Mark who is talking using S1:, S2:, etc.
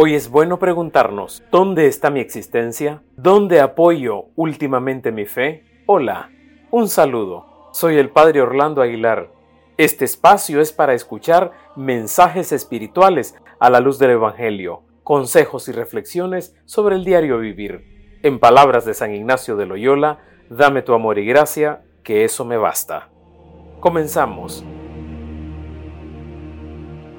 S1: Hoy es bueno preguntarnos, ¿dónde está mi existencia? ¿Dónde apoyo últimamente mi fe? Hola, un saludo. Soy el Padre Orlando Aguilar. Este espacio es para escuchar mensajes espirituales a la luz del Evangelio, consejos y reflexiones sobre el diario vivir. En palabras de San Ignacio de Loyola, dame tu amor y gracia, que eso me basta. Comenzamos.